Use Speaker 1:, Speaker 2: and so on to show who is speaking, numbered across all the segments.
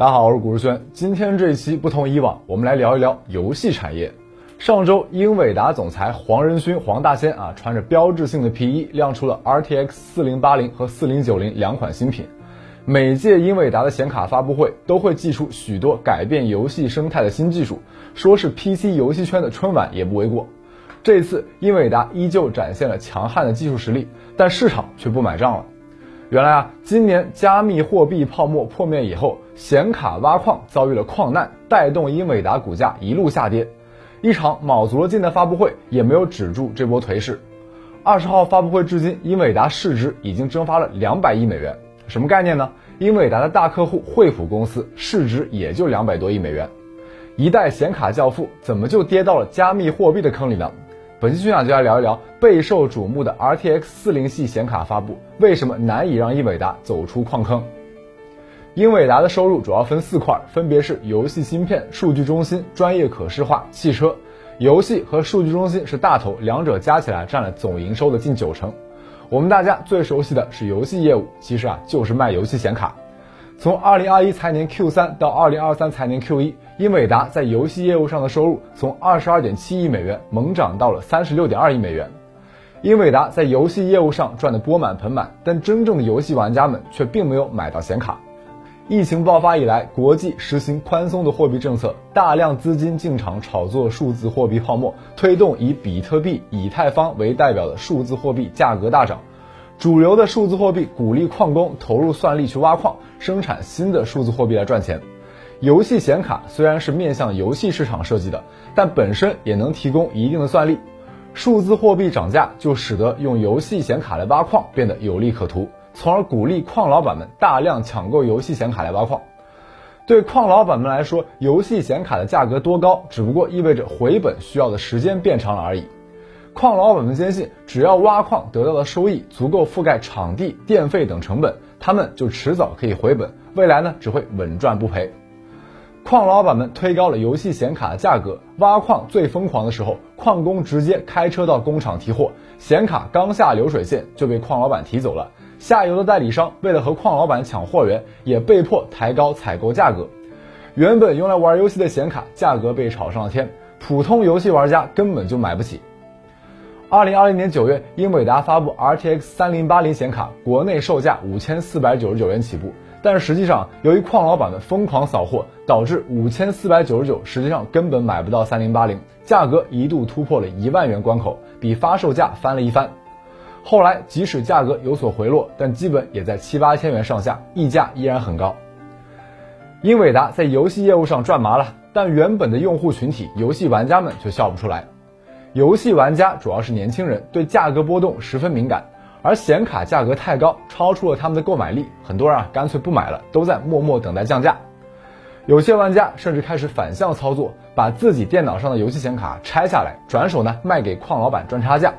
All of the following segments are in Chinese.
Speaker 1: 大家好，我是古日轩。今天这一期不同以往，我们来聊一聊游戏产业。上周，英伟达总裁黄仁勋黄大仙啊，穿着标志性的皮衣，亮出了 RTX 4080和4090两款新品。每届英伟达的显卡发布会都会祭出许多改变游戏生态的新技术，说是 PC 游戏圈的春晚也不为过。这次，英伟达依旧展现了强悍的技术实力，但市场却不买账了。原来啊，今年加密货币泡沫破灭以后，显卡挖矿遭遇了矿难，带动英伟达股价一路下跌。一场卯足了劲的发布会也没有止住这波颓势。二十号发布会至今，英伟达市值已经蒸发了两百亿美元。什么概念呢？英伟达的大客户惠普公司市值也就两百多亿美元。一代显卡教父怎么就跌到了加密货币的坑里呢？本期分享就来聊一聊备受瞩目的 RTX 40系显卡发布，为什么难以让英伟达走出矿坑？英伟达的收入主要分四块，分别是游戏芯片、数据中心、专业可视化、汽车。游戏和数据中心是大头，两者加起来占了总营收的近九成。我们大家最熟悉的是游戏业务，其实啊就是卖游戏显卡。从2021财年 Q3 到2023财年 Q1，英伟达在游戏业务上的收入从22.7亿美元猛涨到了36.2亿美元。英伟达在游戏业务上赚得钵满盆满，但真正的游戏玩家们却并没有买到显卡。疫情爆发以来，国际实行宽松的货币政策，大量资金进场炒作数字货币泡沫，推动以比特币、以太坊为代表的数字货币价格大涨。主流的数字货币鼓励矿工投入算力去挖矿，生产新的数字货币来赚钱。游戏显卡虽然是面向游戏市场设计的，但本身也能提供一定的算力。数字货币涨价就使得用游戏显卡来挖矿变得有利可图，从而鼓励矿老板们大量抢购游戏显卡来挖矿。对矿老板们来说，游戏显卡的价格多高，只不过意味着回本需要的时间变长了而已。矿老板们坚信，只要挖矿得到的收益足够覆盖场地、电费等成本，他们就迟早可以回本。未来呢，只会稳赚不赔。矿老板们推高了游戏显卡的价格，挖矿最疯狂的时候，矿工直接开车到工厂提货，显卡刚下流水线就被矿老板提走了。下游的代理商为了和矿老板抢货源，也被迫抬高采购价格。原本用来玩游戏的显卡价格被炒上了天，普通游戏玩家根本就买不起。二零二零年九月，英伟达发布 RTX 三零八零显卡，国内售价五千四百九十九元起步。但是实际上，由于矿老板们疯狂扫货，导致五千四百九十九实际上根本买不到三零八零，价格一度突破了一万元关口，比发售价翻了一番。后来即使价格有所回落，但基本也在七八千元上下，溢价依然很高。英伟达在游戏业务上赚麻了，但原本的用户群体游戏玩家们却笑不出来。游戏玩家主要是年轻人，对价格波动十分敏感，而显卡价格太高，超出了他们的购买力，很多人啊干脆不买了，都在默默等待降价。有些玩家甚至开始反向操作，把自己电脑上的游戏显卡拆下来，转手呢卖给矿老板赚差价。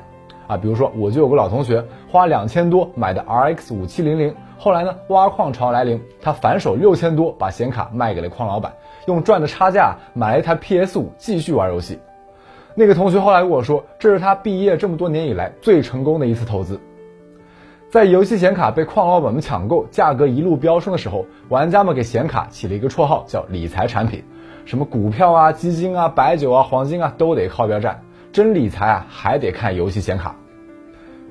Speaker 1: 啊，比如说我就有个老同学，花两千多买的 RX 五七零零，后来呢挖矿潮来临，他反手六千多把显卡卖给了矿老板，用赚的差价买了一台 PS 五继续玩游戏。那个同学后来跟我说，这是他毕业这么多年以来最成功的一次投资。在游戏显卡被矿老板们抢购，价格一路飙升的时候，玩家们给显卡起了一个绰号，叫理财产品。什么股票啊、基金啊、白酒啊、黄金啊，都得靠边站。真理财啊，还得看游戏显卡。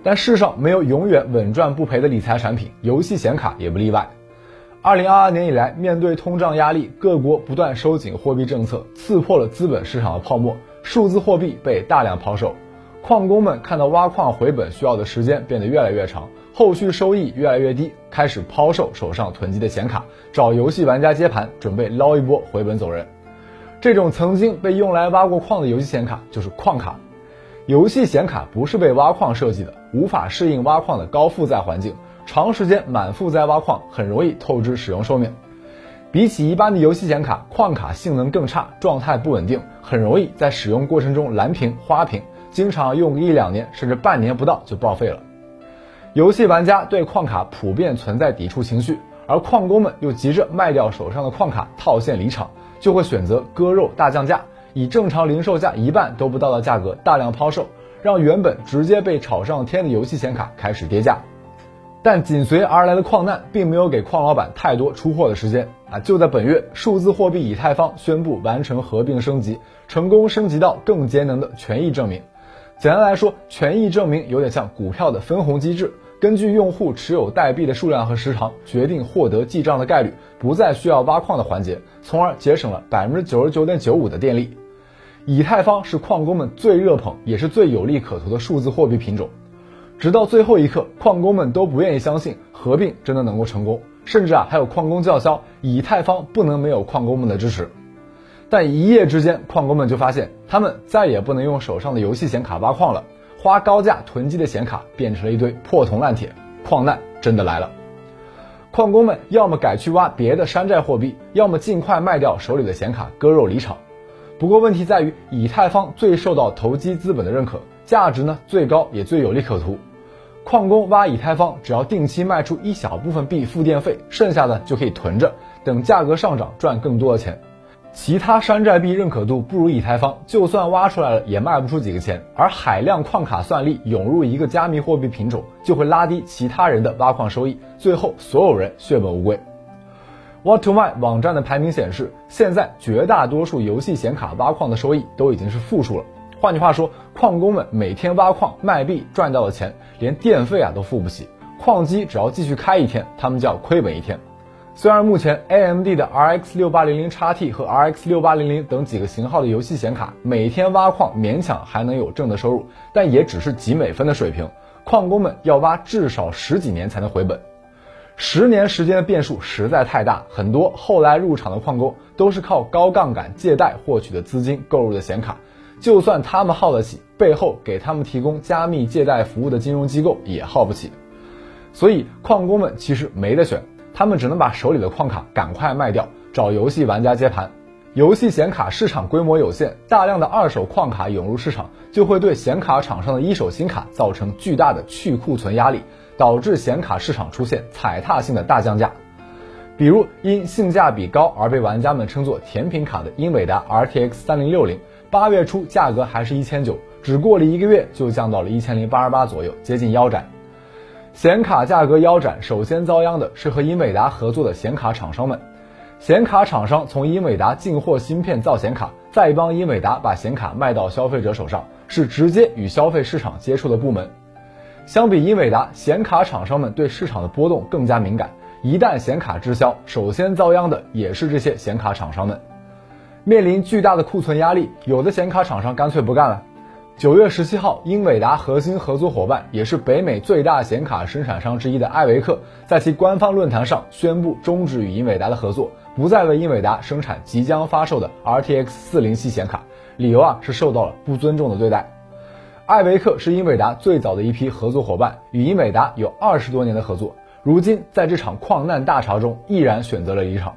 Speaker 1: 但世上没有永远稳赚不赔的理财产品，游戏显卡也不例外。二零二二年以来，面对通胀压力，各国不断收紧货币政策，刺破了资本市场的泡沫。数字货币被大量抛售，矿工们看到挖矿回本需要的时间变得越来越长，后续收益越来越低，开始抛售手上囤积的显卡，找游戏玩家接盘，准备捞一波回本走人。这种曾经被用来挖过矿的游戏显卡就是矿卡。游戏显卡不是被挖矿设计的，无法适应挖矿的高负载环境，长时间满负载挖矿很容易透支使用寿命。比起一般的游戏显卡，矿卡性能更差，状态不稳定，很容易在使用过程中蓝屏、花屏，经常用个一两年甚至半年不到就报废了。游戏玩家对矿卡普遍存在抵触情绪，而矿工们又急着卖掉手上的矿卡套现离场，就会选择割肉大降价，以正常零售价一半都不到的价格大量抛售，让原本直接被炒上天的游戏显卡开始跌价。但紧随而来的矿难并没有给矿老板太多出货的时间。啊，就在本月，数字货币以太坊宣布完成合并升级，成功升级到更节能的权益证明。简单来说，权益证明有点像股票的分红机制，根据用户持有代币的数量和时长，决定获得记账的概率，不再需要挖矿的环节，从而节省了百分之九十九点九五的电力。以太坊是矿工们最热捧，也是最有利可图的数字货币品种。直到最后一刻，矿工们都不愿意相信合并真的能够成功。甚至啊，还有矿工叫嚣，以太坊不能没有矿工们的支持。但一夜之间，矿工们就发现，他们再也不能用手上的游戏显卡挖矿了，花高价囤积的显卡变成了一堆破铜烂铁，矿难真的来了。矿工们要么改去挖别的山寨货币，要么尽快卖掉手里的显卡，割肉离场。不过问题在于，以太坊最受到投机资本的认可，价值呢最高，也最有利可图。矿工挖以太坊，只要定期卖出一小部分币付电费，剩下的就可以囤着，等价格上涨赚更多的钱。其他山寨币认可度不如以太坊，就算挖出来了也卖不出几个钱。而海量矿卡算力涌入一个加密货币品种，就会拉低其他人的挖矿收益，最后所有人血本无归。What to m y 网站的排名显示，现在绝大多数游戏显卡挖矿的收益都已经是负数了。换句话说，矿工们每天挖矿卖币赚到的钱，连电费啊都付不起。矿机只要继续开一天，他们就要亏本一天。虽然目前 AMD 的 RX 六八零零 XT 和 RX 六八零零等几个型号的游戏显卡，每天挖矿勉强还能有正的收入，但也只是几美分的水平。矿工们要挖至少十几年才能回本，十年时间的变数实在太大。很多后来入场的矿工都是靠高杠杆借贷获取的资金购入的显卡。就算他们耗得起，背后给他们提供加密借贷服务的金融机构也耗不起，所以矿工们其实没得选，他们只能把手里的矿卡赶快卖掉，找游戏玩家接盘。游戏显卡市场规模有限，大量的二手矿卡涌入市场，就会对显卡厂商的一手新卡造成巨大的去库存压力，导致显卡市场出现踩踏性的大降价。比如因性价比高而被玩家们称作甜品卡的英伟达 RTX 三零六零。八月初价格还是一千九，只过了一个月就降到了一千零八十八左右，接近腰斩。显卡价格腰斩，首先遭殃的是和英伟达合作的显卡厂商们。显卡厂商从英伟达进货芯片造显卡，再帮英伟达把显卡卖到消费者手上，是直接与消费市场接触的部门。相比英伟达，显卡厂商们对市场的波动更加敏感，一旦显卡滞销，首先遭殃的也是这些显卡厂商们。面临巨大的库存压力，有的显卡厂商干脆不干了。九月十七号，英伟达核心合作伙伴，也是北美最大显卡生产商之一的艾维克，在其官方论坛上宣布终止与英伟达的合作，不再为英伟达生产即将发售的 RTX 四零系显卡。理由啊是受到了不尊重的对待。艾维克是英伟达最早的一批合作伙伴，与英伟达有二十多年的合作，如今在这场矿难大潮中，毅然选择了离场。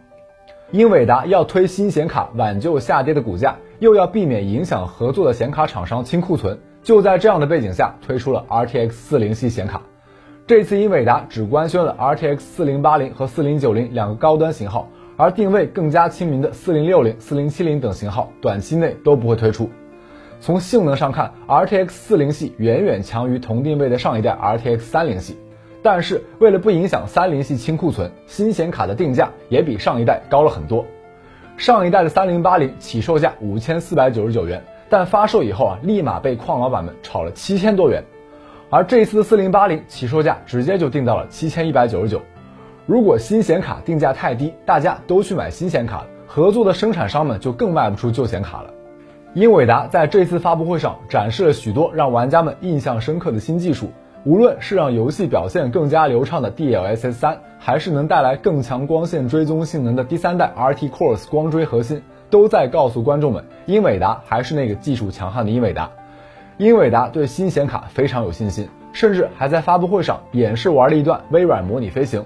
Speaker 1: 英伟达要推新显卡挽救下跌的股价，又要避免影响合作的显卡厂商清库存，就在这样的背景下推出了 RTX 四零系显卡。这次英伟达只官宣了 RTX 四零八零和四零九零两个高端型号，而定位更加亲民的四零六零、四零七零等型号短期内都不会推出。从性能上看，RTX 四零系远远强于同定位的上一代 RTX 三零系。但是为了不影响三零系清库存，新显卡的定价也比上一代高了很多。上一代的三零八零起售价五千四百九十九元，但发售以后啊，立马被矿老板们炒了七千多元。而这一次的四零八零起售价直接就定到了七千一百九十九。如果新显卡定价太低，大家都去买新显卡，合作的生产商们就更卖不出旧显卡了。英伟达在这次发布会上展示了许多让玩家们印象深刻的新技术。无论是让游戏表现更加流畅的 DLSS 三，还是能带来更强光线追踪性能的第三代 RT Core 光追核心，都在告诉观众们，英伟达还是那个技术强悍的英伟达。英伟达对新显卡非常有信心，甚至还在发布会上演示玩了一段微软模拟飞行。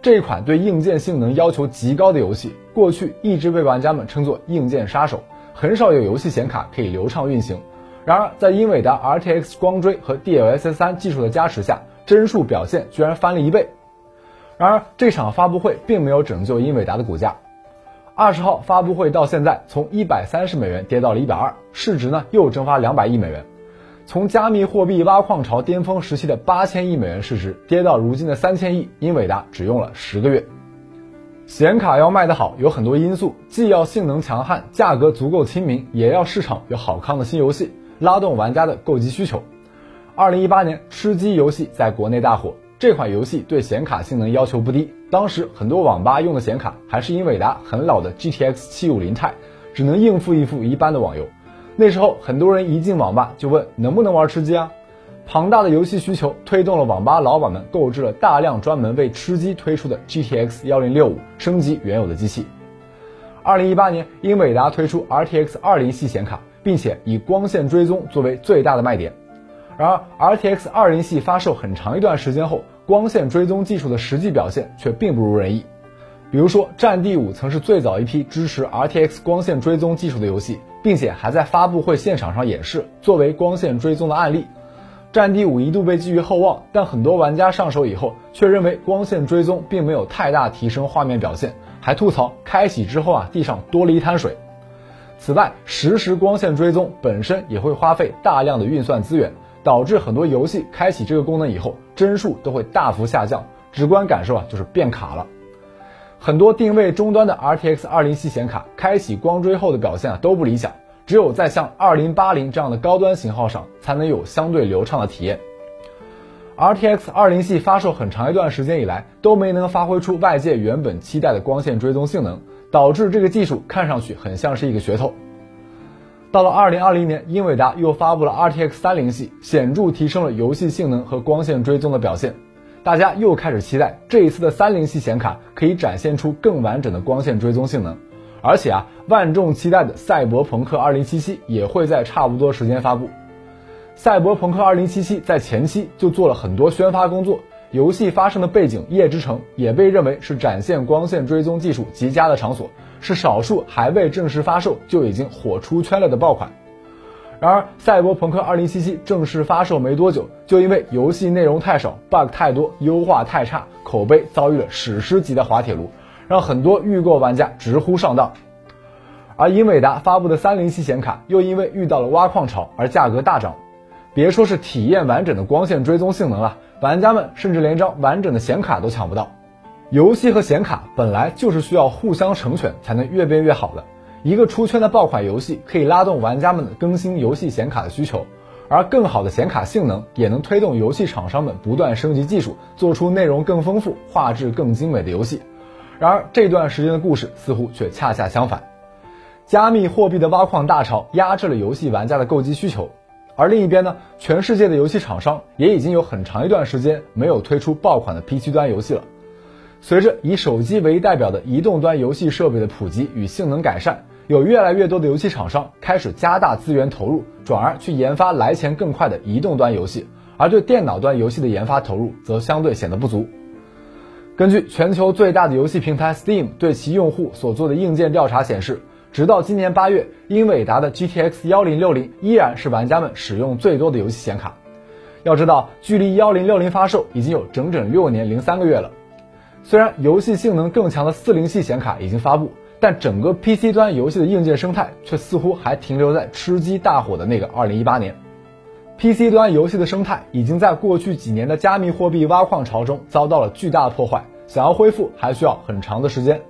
Speaker 1: 这款对硬件性能要求极高的游戏，过去一直被玩家们称作硬件杀手，很少有游戏显卡可以流畅运行。然而，在英伟达 RTX 光追和 DLSS 3技术的加持下，帧数表现居然翻了一倍。然而，这场发布会并没有拯救英伟达的股价。二十号发布会到现在，从一百三十美元跌到了一百二，市值呢又蒸发两百亿美元。从加密货币挖矿潮巅峰时期的八千亿美元市值，跌到如今的三千亿，英伟达只用了十个月。显卡要卖得好，有很多因素，既要性能强悍，价格足够亲民，也要市场有好康的新游戏，拉动玩家的购机需求。二零一八年，吃鸡游戏在国内大火。这款游戏对显卡性能要求不低，当时很多网吧用的显卡还是英伟达很老的 GTX 七五零 i 只能应付应付一般的网游。那时候很多人一进网吧就问能不能玩吃鸡啊？庞大的游戏需求推动了网吧老板们购置了大量专门为吃鸡推出的 GTX 幺零六五升级原有的机器。二零一八年，英伟达推出 RTX 二零系显卡，并且以光线追踪作为最大的卖点。然而，RTX 二零系发售很长一段时间后，光线追踪技术的实际表现却并不如人意。比如说，《战地五》曾是最早一批支持 RTX 光线追踪技术的游戏，并且还在发布会现场上演示，作为光线追踪的案例。《战地五》一度被寄予厚望，但很多玩家上手以后却认为光线追踪并没有太大提升画面表现，还吐槽开启之后啊，地上多了一滩水。此外，实时光线追踪本身也会花费大量的运算资源。导致很多游戏开启这个功能以后，帧数都会大幅下降，直观感受啊就是变卡了。很多定位终端的 RTX 二零系显卡开启光追后的表现啊都不理想，只有在像二零八零这样的高端型号上才能有相对流畅的体验。RTX 二零系发售很长一段时间以来都没能发挥出外界原本期待的光线追踪性能，导致这个技术看上去很像是一个噱头。到了二零二零年，英伟达又发布了 RTX 三零系，显著提升了游戏性能和光线追踪的表现。大家又开始期待这一次的三零系显卡可以展现出更完整的光线追踪性能。而且啊，万众期待的赛博朋克二零七七也会在差不多时间发布。赛博朋克二零七七在前期就做了很多宣发工作，游戏发生的背景夜之城也被认为是展现光线追踪技术极佳的场所。是少数还未正式发售就已经火出圈了的爆款。然而，《赛博朋克2077》正式发售没多久，就因为游戏内容太少、bug 太多、优化太差，口碑遭遇了史诗级的滑铁卢，让很多预购玩家直呼上当。而英伟达发布的307显卡又因为遇到了挖矿潮而价格大涨，别说是体验完整的光线追踪性能了，玩家们甚至连张完整的显卡都抢不到。游戏和显卡本来就是需要互相成全才能越变越好的。一个出圈的爆款游戏可以拉动玩家们更新游戏显卡的需求，而更好的显卡性能也能推动游戏厂商们不断升级技术，做出内容更丰富、画质更精美的游戏。然而这段时间的故事似乎却恰恰相反，加密货币的挖矿大潮压制了游戏玩家的购机需求，而另一边呢，全世界的游戏厂商也已经有很长一段时间没有推出爆款的 PC 端游戏了。随着以手机为代表的移动端游戏设备的普及与性能改善，有越来越多的游戏厂商开始加大资源投入，转而去研发来钱更快的移动端游戏，而对电脑端游戏的研发投入则相对显得不足。根据全球最大的游戏平台 Steam 对其用户所做的硬件调查显示，直到今年八月，英伟达的 GTX 幺零六零依然是玩家们使用最多的游戏显卡。要知道，距离幺零六零发售已经有整整六年零三个月了。虽然游戏性能更强的四零系显卡已经发布，但整个 PC 端游戏的硬件生态却似乎还停留在吃鸡大火的那个2018年。PC 端游戏的生态已经在过去几年的加密货币挖矿潮中遭到了巨大的破坏，想要恢复还需要很长的时间。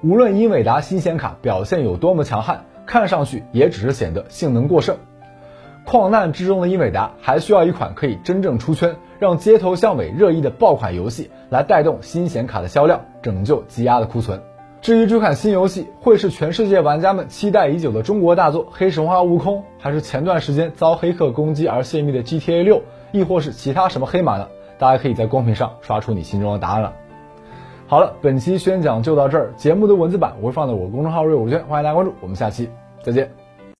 Speaker 1: 无论英伟达新显卡表现有多么强悍，看上去也只是显得性能过剩。矿难之中的英伟达还需要一款可以真正出圈、让街头巷尾热议的爆款游戏来带动新显卡的销量，拯救积压的库存。至于这款新游戏会是全世界玩家们期待已久的中国大作《黑神话：悟空》，还是前段时间遭黑客攻击而泄密的 GTA 六，亦或是其他什么黑马呢？大家可以在公屏上刷出你心中的答案了。好了，本期宣讲就到这儿，节目的文字版我会放在我公众号“瑞虎圈”，欢迎大家关注。我们下期再见。